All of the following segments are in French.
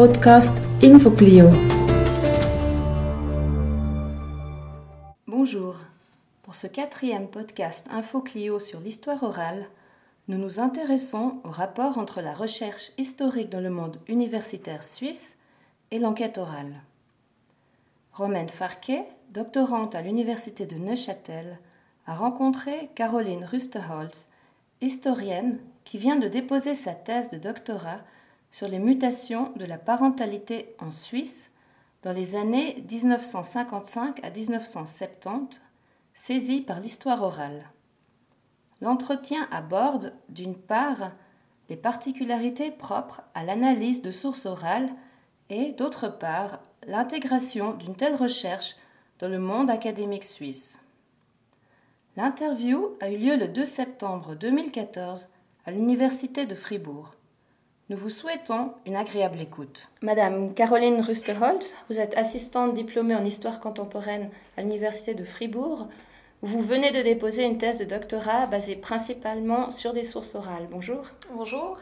podcast InfoClio. Bonjour. Pour ce quatrième podcast InfoClio sur l'histoire orale, nous nous intéressons au rapport entre la recherche historique dans le monde universitaire suisse et l'enquête orale. Romaine Farquet, doctorante à l'université de Neuchâtel, a rencontré Caroline Rusterholz, historienne qui vient de déposer sa thèse de doctorat sur les mutations de la parentalité en Suisse dans les années 1955 à 1970, saisie par l'histoire orale. L'entretien aborde, d'une part, les particularités propres à l'analyse de sources orales et, d'autre part, l'intégration d'une telle recherche dans le monde académique suisse. L'interview a eu lieu le 2 septembre 2014 à l'Université de Fribourg. Nous vous souhaitons une agréable écoute. Madame Caroline Rusterholz, vous êtes assistante diplômée en histoire contemporaine à l'Université de Fribourg. Vous venez de déposer une thèse de doctorat basée principalement sur des sources orales. Bonjour. Bonjour.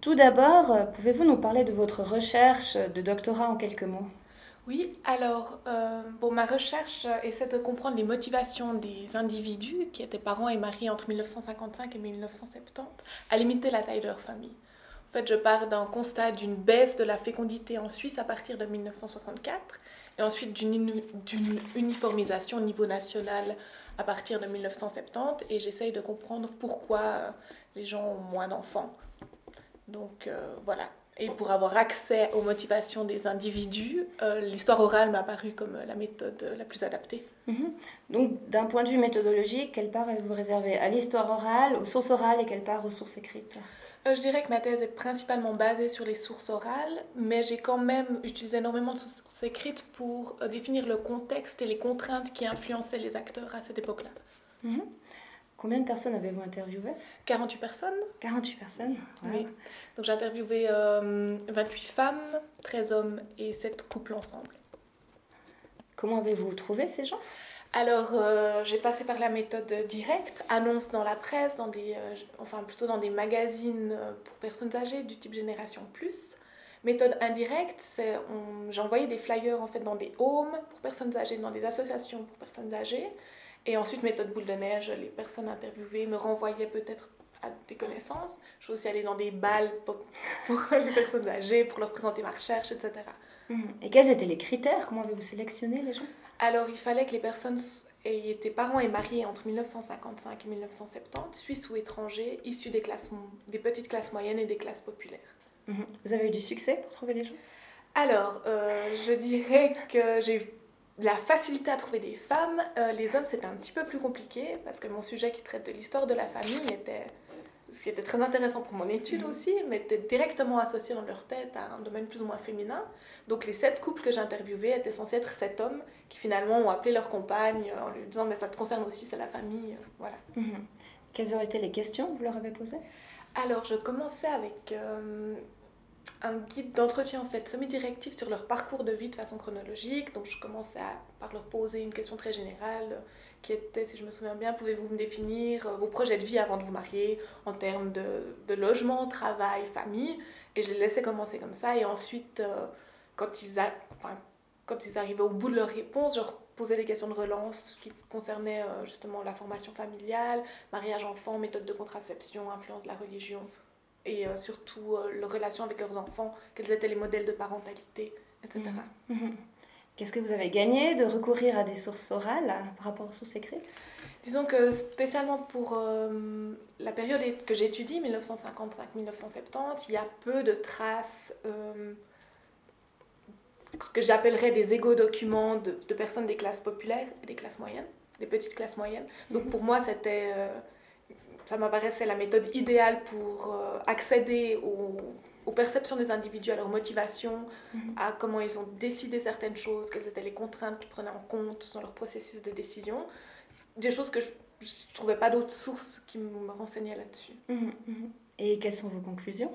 Tout d'abord, pouvez-vous nous parler de votre recherche de doctorat en quelques mots? Oui, alors, euh, bon, ma recherche essaie de comprendre les motivations des individus qui étaient parents et mariés entre 1955 et 1970 à limiter la taille de leur famille. En fait, je pars d'un constat d'une baisse de la fécondité en Suisse à partir de 1964 et ensuite d'une uniformisation au niveau national à partir de 1970 et j'essaye de comprendre pourquoi euh, les gens ont moins d'enfants. Donc euh, voilà. Et pour avoir accès aux motivations des individus, euh, l'histoire orale m'a paru comme la méthode la plus adaptée. Mhm. Donc d'un point de vue méthodologique, quelle part avez-vous réservé à l'histoire orale, aux sources orales et quelle part aux sources écrites? Je dirais que ma thèse est principalement basée sur les sources orales, mais j'ai quand même utilisé énormément de sources écrites pour euh, définir le contexte et les contraintes qui influençaient les acteurs à cette époque-là. Mhm. Combien de personnes avez-vous interviewé 48 personnes. 48 personnes Oui. Donc j'ai interviewé 28 euh, femmes, 13 hommes et 7 couples ensemble. Comment avez-vous trouvé ces gens? Alors, euh, j'ai passé par la méthode directe, annonce dans la presse, dans des, euh, enfin plutôt dans des magazines euh, pour personnes âgées du type Génération Plus. Méthode indirecte, j'ai envoyé des flyers en fait dans des homes pour personnes âgées, dans des associations pour personnes âgées. Et ensuite, méthode boule de neige, les personnes interviewées me renvoyaient peut-être à des connaissances. Je suis aussi allée dans des balles pour les personnes âgées, pour leur présenter ma recherche, etc. Et quels étaient les critères? Comment avez-vous sélectionné les gens? Alors, il fallait que les personnes aient été parents et mariés entre 1955 et 1970, suisses ou étrangers, issus des, classes, des petites classes moyennes et des classes populaires. Mhm. Vous avez eu du succès pour trouver les gens? Alors, euh, je dirais que j'ai eu la facilité à trouver des femmes. Euh, les hommes, c'était un petit peu plus compliqué parce que mon sujet qui traite de l'histoire de la famille était ce qui était très intéressant pour mon étude mhm. aussi, mais était directement associé dans leur tête à un domaine plus ou moins féminin. Donc les sept couples que j'ai interviewés étaient censés être sept hommes qui finalement ont appelé leur compagne en lui disant mais ça te concerne aussi, c'est la famille, euh, voilà. Mhm. Quelles ont été les questions que vous leur avez posées? Alors je commençais avec euh, un guide d'entretien en fait semi-directif sur leur parcours de vie de façon chronologique. Donc je commençais à, par leur poser une question très générale qui était, si je me souviens bien, pouvez-vous me définir euh, vos projets de vie avant de vous marier en termes de, de logement, travail, famille? Et je les laissais commencer comme ça. Et ensuite, euh, quand, ils enfin, quand ils arrivaient au bout de leur réponse, je leur posais des questions de relance qui concernaient euh, justement la formation familiale, mariage enfant, méthode de contraception, influence de la religion et surtout leur relation avec leurs enfants, quels étaient les modèles de parentalité, etc. Qu'est-ce que vous avez gagné de recourir à des sources orales euh, par rapport aux sources écrites? Disons que spécialement pour euh, la période que j'étudie, 1955-1970, il y a peu de traces, euh, ce que j'appellerais des égo-documents de, personnes des classes populaires et des classes moyennes, des petites classes moyennes. Donc pour moi, c'était, ça m'apparaissait la méthode idéale pour accéder aux aux perceptions des individus, à leur motivation, mhm. à comment ils ont décidé certaines choses, quelles étaient les contraintes qu'ils prenaient en compte dans leur processus de décision. Des choses que je ne trouvais pas d'autres sources qui me renseignaient là-dessus. Mhm, mhm. Et quelles sont vos conclusions?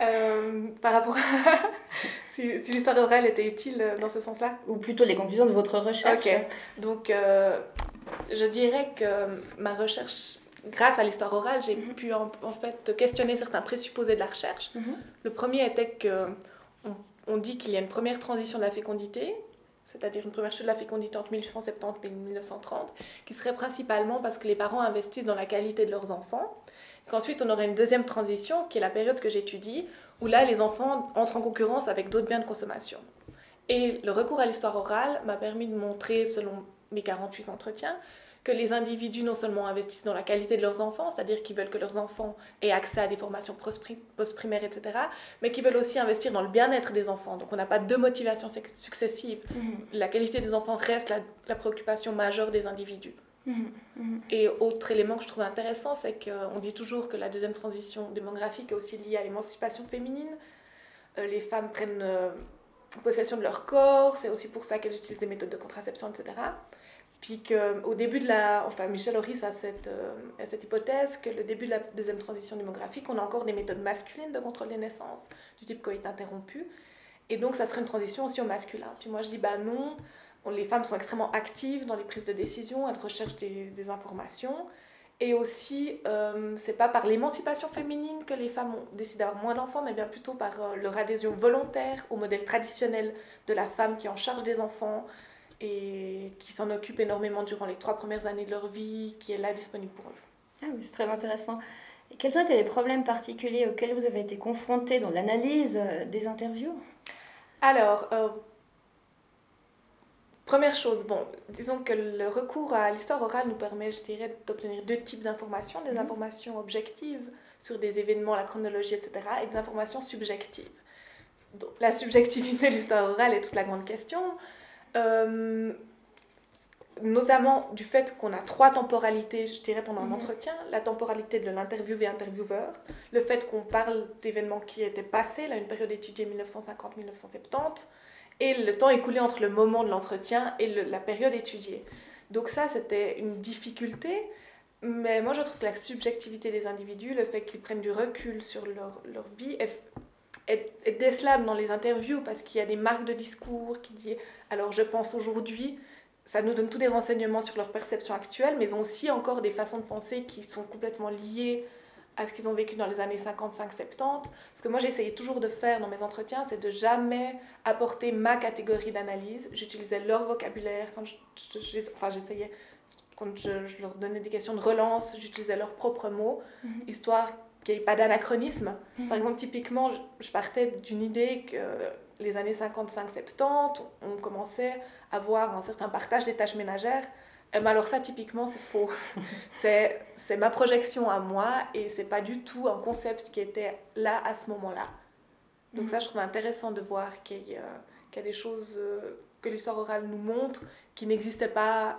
Euh, par rapport à si, l'histoire orale était utile dans ce sens-là Ou plutôt les conclusions de votre recherche. Ok, donc euh, je dirais que ma recherche grâce à l'histoire orale, j'ai mhm. pu en, fait questionner certains présupposés de la recherche. Mhm. Le premier était que on, dit qu'il y a une première transition de la fécondité, c'est-à-dire une première chute de la fécondité entre 1870 et 1930, qui serait principalement parce que les parents investissent dans la qualité de leurs enfants. Qu'ensuite, on aurait une deuxième transition, qui est la période que j'étudie, où là, les enfants entrent en concurrence avec d'autres biens de consommation. Et le recours à l'histoire orale m'a permis de montrer, selon mes 48 entretiens, que les individus non seulement investissent dans la qualité de leurs enfants, c'est-à-dire qu'ils veulent que leurs enfants aient accès à des formations post-primaires, etc., mais qu'ils veulent aussi investir dans le bien-être des enfants. Donc on n'a pas deux motivations successives. Mhm. La qualité des enfants reste la, préoccupation majeure des individus. Mhm. Mhm. Et autre élément que je trouve intéressant, c'est qu'on dit toujours que la deuxième transition démographique est aussi liée à l'émancipation féminine. Euh, les femmes prennent euh, possession de leur corps, c'est aussi pour ça qu'elles utilisent des méthodes de contraception, etc. Puis qu'au début de la. Enfin, Michel Horis a cette, euh, cette hypothèse que le début de la deuxième transition démographique, on a encore des méthodes masculines de contrôle des naissances, du type coït interrompu. Et donc, ça serait une transition aussi au masculin. Puis moi, je dis, bah non, les femmes sont extrêmement actives dans les prises de décision, elles recherchent des, des informations. Et aussi, euh, c'est pas par l'émancipation féminine que les femmes ont décidé d'avoir moins d'enfants, mais bien plutôt par euh, leur adhésion volontaire au modèle traditionnel de la femme qui est en charge des enfants, et qui s'en occupent énormément durant les trois premières années de leur vie, qui est là disponible pour eux. Ah oui, c'est très intéressant. Et quels ont été les problèmes particuliers auxquels vous avez été confrontés dans l'analyse euh, des interviews? Alors, euh, première chose, bon, disons que le recours à l'histoire orale nous permet, je dirais, d'obtenir deux types d'informations, des mhm. informations objectives sur des événements, la chronologie, etc., et des informations subjectives. Donc, la subjectivité de l'histoire orale est toute la grande question. Euh, notamment du fait qu'on a trois temporalités, je dirais, pendant un mhm. entretien. La temporalité de l'interviewé intervieweur, le fait qu'on parle d'événements qui étaient passés, là, une période étudiée 1950-1970, et le temps écoulé entre le moment de l'entretien et la période étudiée. Donc ça, c'était une difficulté, mais moi je trouve que la subjectivité des individus, le fait qu'ils prennent du recul sur leur, leur vie, est, est, décelable dans les interviews parce qu'il y a des marques de discours qui disent alors je pense aujourd'hui, ça nous donne tous des renseignements sur leur perception actuelle, mais ils ont aussi encore des façons de penser qui sont complètement liées à ce qu'ils ont vécu dans les années 55-70. Ce que moi j'essayais toujours de faire dans mes entretiens, c'est de jamais apporter ma catégorie d'analyse. J'utilisais leur vocabulaire quand enfin, j'essayais, quand je, leur donnais des questions de relance, j'utilisais leurs propres mots, mhm. histoire qu'il n'y ait pas d'anachronisme. Mhm. Par exemple, typiquement, je partais d'une idée que les années 55-70, on commençait à voir un certain partage des tâches ménagères. Euh, mais alors ça, typiquement, c'est faux. c'est ma projection à moi et c'est pas du tout un concept qui était là à ce moment-là. Donc ça, je trouve intéressant de voir qu'il y, a des choses euh, que l'histoire orale nous montre qui n'existaient pas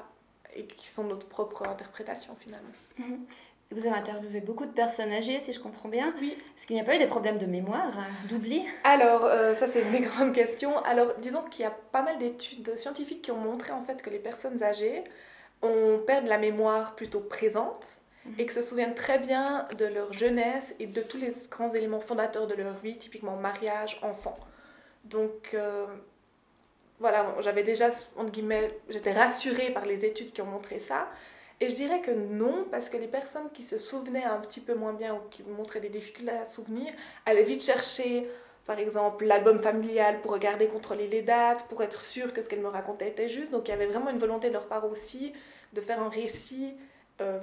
et qui sont notre propre interprétation finalement. Mhm. Vous avez interviewé beaucoup de personnes âgées, si je comprends bien. Oui. Est-ce qu'il n'y a pas eu des problèmes de mémoire, euh, d'oubli? Alors, euh, ça c'est une des grandes questions. Alors, disons qu'il y a pas mal d'études scientifiques qui ont montré en fait que les personnes âgées ont perdent la mémoire plutôt présente mhm. et que se souviennent très bien de leur jeunesse et de tous les grands éléments fondateurs de leur vie, typiquement mariage, enfant. Donc, euh, voilà, j'avais déjà, entre guillemets, j'étais rassurée par les études qui ont montré ça. Et je dirais que non, parce que les personnes qui se souvenaient un petit peu moins bien ou qui montraient des difficultés à souvenir, allaient vite chercher, par exemple, l'album familial pour regarder, contrôler les dates, pour être sûr que ce qu'elles me racontaient était juste. Donc il y avait vraiment une volonté de leur part aussi de faire un récit euh,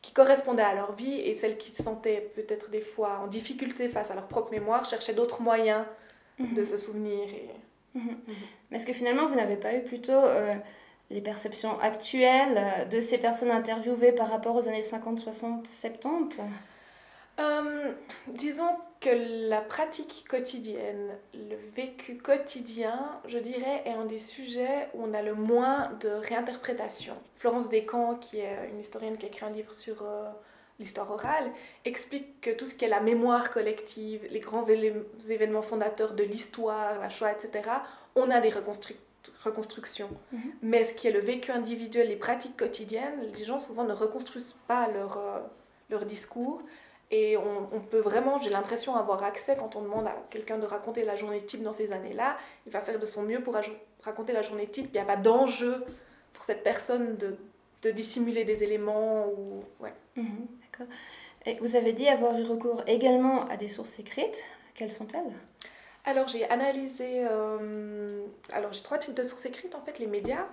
qui correspondait à leur vie et celles qui se sentaient peut-être des fois en difficulté face à leur propre mémoire cherchaient d'autres moyens de mhm. se souvenir. Et... Mhm. Mais est-ce que finalement vous n'avez pas eu plutôt... Euh, les perceptions actuelles euh, de ces personnes interviewées par rapport aux années 50, 60, 70 Disons que la pratique quotidienne, le vécu quotidien, je dirais, est un des sujets où on a le moins de réinterprétation. Florence Descamps, qui est une historienne qui a écrit un livre sur euh, l'histoire orale, explique que tout ce qui est la mémoire collective, les grands événements fondateurs de l'histoire, la Shoah, etc., on a des reconstructions reconstruction. Mhm. Mais ce qui est le vécu individuel, les pratiques quotidiennes, les gens souvent ne reconstruisent pas leur, euh, leur discours. Et on, peut vraiment, j'ai l'impression, avoir accès quand on demande à quelqu'un de raconter la journée type dans ces années-là. Il va faire de son mieux pour raconter la journée type. Il n'y a pas d'enjeu pour cette personne de, de, dissimuler des éléments. Ou... Ouais. Mhm, d'accord. Et vous avez dit avoir eu recours également à des sources écrites. Quelles sont-elles? Alors j'ai analysé, alors j'ai trois types de sources écrites en fait, les médias,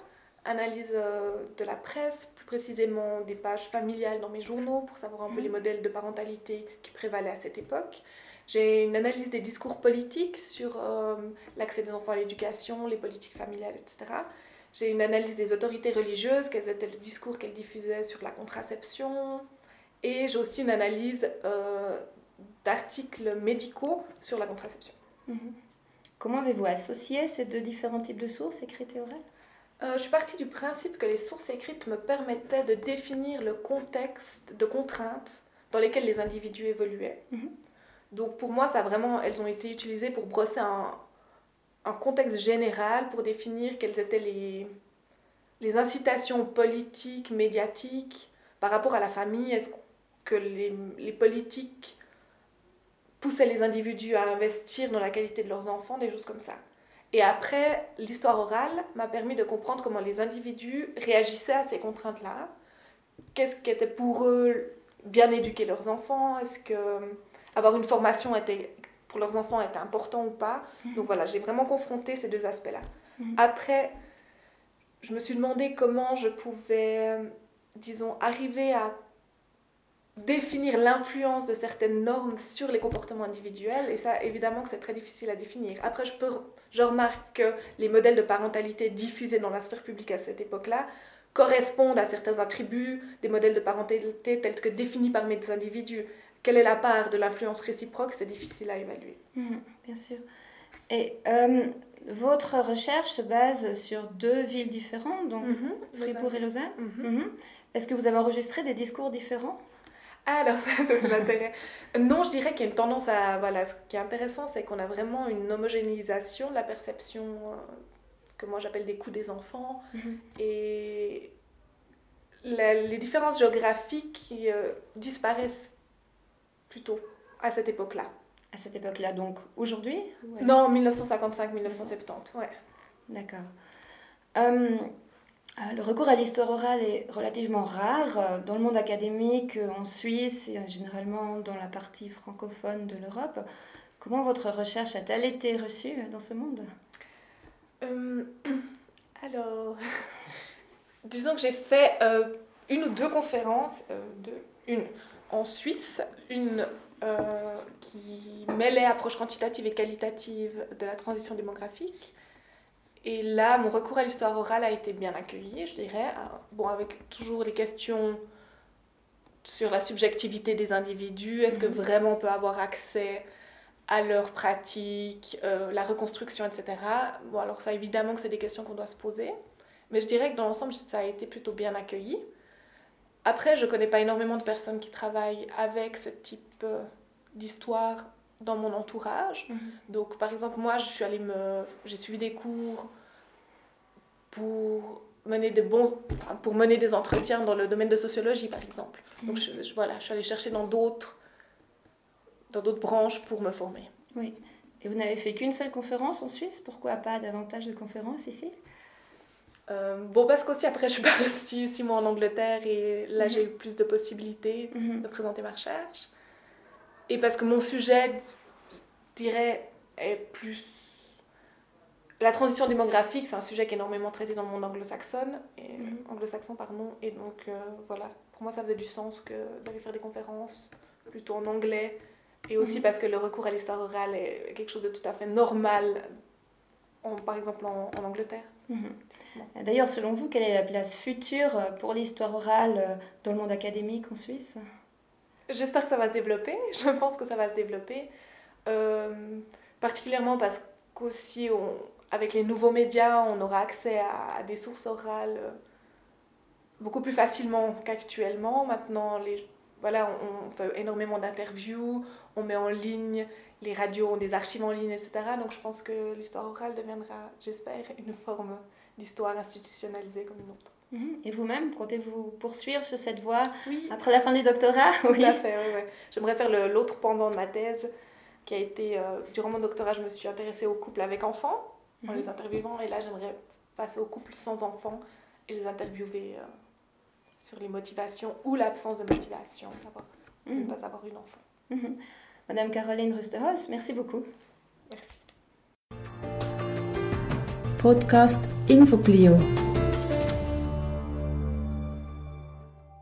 analyse de la presse, plus précisément des pages familiales dans mes journaux pour savoir un peu les mhm. modèles de parentalité qui prévalaient à cette époque. J'ai une analyse des discours politiques sur l'accès des enfants à l'éducation, les politiques familiales, etc. J'ai une analyse des autorités religieuses, quels étaient les discours qu'elles diffusaient sur la contraception. Et j'ai aussi une analyse euh, d'articles médicaux sur la contraception. Mhm. Comment avez-vous associé ces deux différents types de sources, écrites et orales? Euh, Je suis partie du principe que les sources écrites me permettaient de définir le contexte de contraintes dans lesquelles les individus évoluaient. Mhm. Donc pour moi, ça vraiment, elles ont été utilisées pour brosser un, un contexte général pour définir quelles étaient les, les incitations politiques, médiatiques par rapport à la famille. Est-ce que les, les, politiques poussaient les individus à investir dans la qualité de leurs enfants, des choses comme ça. Et après, l'histoire orale m'a permis de comprendre comment les individus réagissaient à ces contraintes-là. Qu'est-ce qui était pour eux bien éduquer leurs enfants? Est-ce que avoir une formation était pour leurs enfants était important ou pas? Mhm. Donc voilà, j'ai vraiment confronté ces deux aspects-là. Mhm. Après, je me suis demandé comment je pouvais, disons, arriver à définir l'influence de certaines normes sur les comportements individuels. Et ça, évidemment que c'est très difficile à définir. Après, je, peux, je remarque que les modèles de parentalité diffusés dans la sphère publique à cette époque-là correspondent à certains attributs des modèles de parentalité tels que définis par mes individus quelle est la part de l'influence réciproque, c'est difficile à évaluer. Mhm, bien sûr. Et euh, votre recherche se base sur deux villes différentes, donc mhm, Fribourg et Lausanne? Mhm. Est-ce que vous avez enregistré des discours différents? Alors, ça, c'est tout l'intérêt. non, je dirais qu'il y a une tendance à. Voilà, ce qui est intéressant, c'est qu'on a vraiment une homogénéisation de la perception euh, que moi j'appelle des coûts des enfants. Et les différences géographiques qui euh, disparaissent plutôt à cette époque-là. À cette époque-là, donc aujourd'hui? Non, 1955-1970, ouais. D'accord. Euh, le recours à l'histoire orale est relativement rare euh, dans le monde académique, en Suisse et généralement dans la partie francophone de l'Europe. Comment votre recherche a-t-elle été reçue dans ce monde? Alors, disons que j'ai fait une ou deux conférences, deux, une en Suisse, une euh, qui mêlait approche quantitative et qualitative de la transition démographique. Et là, mon recours à l'histoire orale a été bien accueilli, je dirais. Bon, avec toujours les questions sur la subjectivité des individus. Est-ce que mhm. vraiment on peut avoir accès à leurs pratiques, euh, la reconstruction, etc. Bon, alors ça, évidemment que c'est des questions qu'on doit se poser. Mais je dirais que dans l'ensemble, ça a été plutôt bien accueilli. Après, je connais pas énormément de personnes qui travaillent avec ce type euh, d'histoire dans mon entourage. Mhm. Donc, par exemple, moi, je suis allée me, j'ai suivi des cours pour mener des bons, pour mener des entretiens dans le domaine de sociologie, par exemple. Donc, mhm. je, voilà, je suis allée chercher dans d'autres, dans d'autres branches pour me former. Oui. Et vous n'avez fait qu'une seule conférence en Suisse? Pourquoi pas davantage de conférences ici? Euh, bon, parce qu'aussi après, je suis partie six mois en Angleterre et là, mhm. j'ai eu plus de possibilités de présenter ma recherche. Et parce que mon sujet, je dirais, est plus. La transition démographique, c'est un sujet qui est énormément traité dans le monde anglo-saxon, et, mhm. anglo-saxon, pardon. Et donc, euh, voilà, pour moi, ça faisait du sens que d'aller faire des conférences plutôt en anglais. Et aussi parce que le recours à l'histoire orale est quelque chose de tout à fait normal, en, par exemple en, en Angleterre. D'ailleurs, selon vous, quelle est la place future pour l'histoire orale euh, dans le monde académique en Suisse? J'espère que ça va se développer. Je pense que ça va se développer. Euh, particulièrement parce qu'aussi, avec les nouveaux médias, on aura accès à, des sources orales beaucoup plus facilement qu'actuellement. Maintenant, les, voilà, on, fait énormément d'interviews, on met en ligne, les radios ont des archives en ligne, etc. Donc je pense que l'histoire orale deviendra, j'espère, une forme d'histoire institutionnalisée comme une autre. Mhm. Et vous-même, comptez-vous poursuivre sur cette voie après la fin du doctorat? Tout oui. à fait, oui, oui. J'aimerais faire l'autre pendant de ma thèse, qui a été, euh, durant mon doctorat, je me suis intéressée aux couples avec enfants, en mhm. les interviewant, et là, j'aimerais passer aux couples sans enfants et les interviewer euh, sur les motivations ou l'absence de motivation de ne mhm. pas avoir une enfant. Madame Caroline Rusterholz, merci beaucoup. Merci. Podcast InfoClio.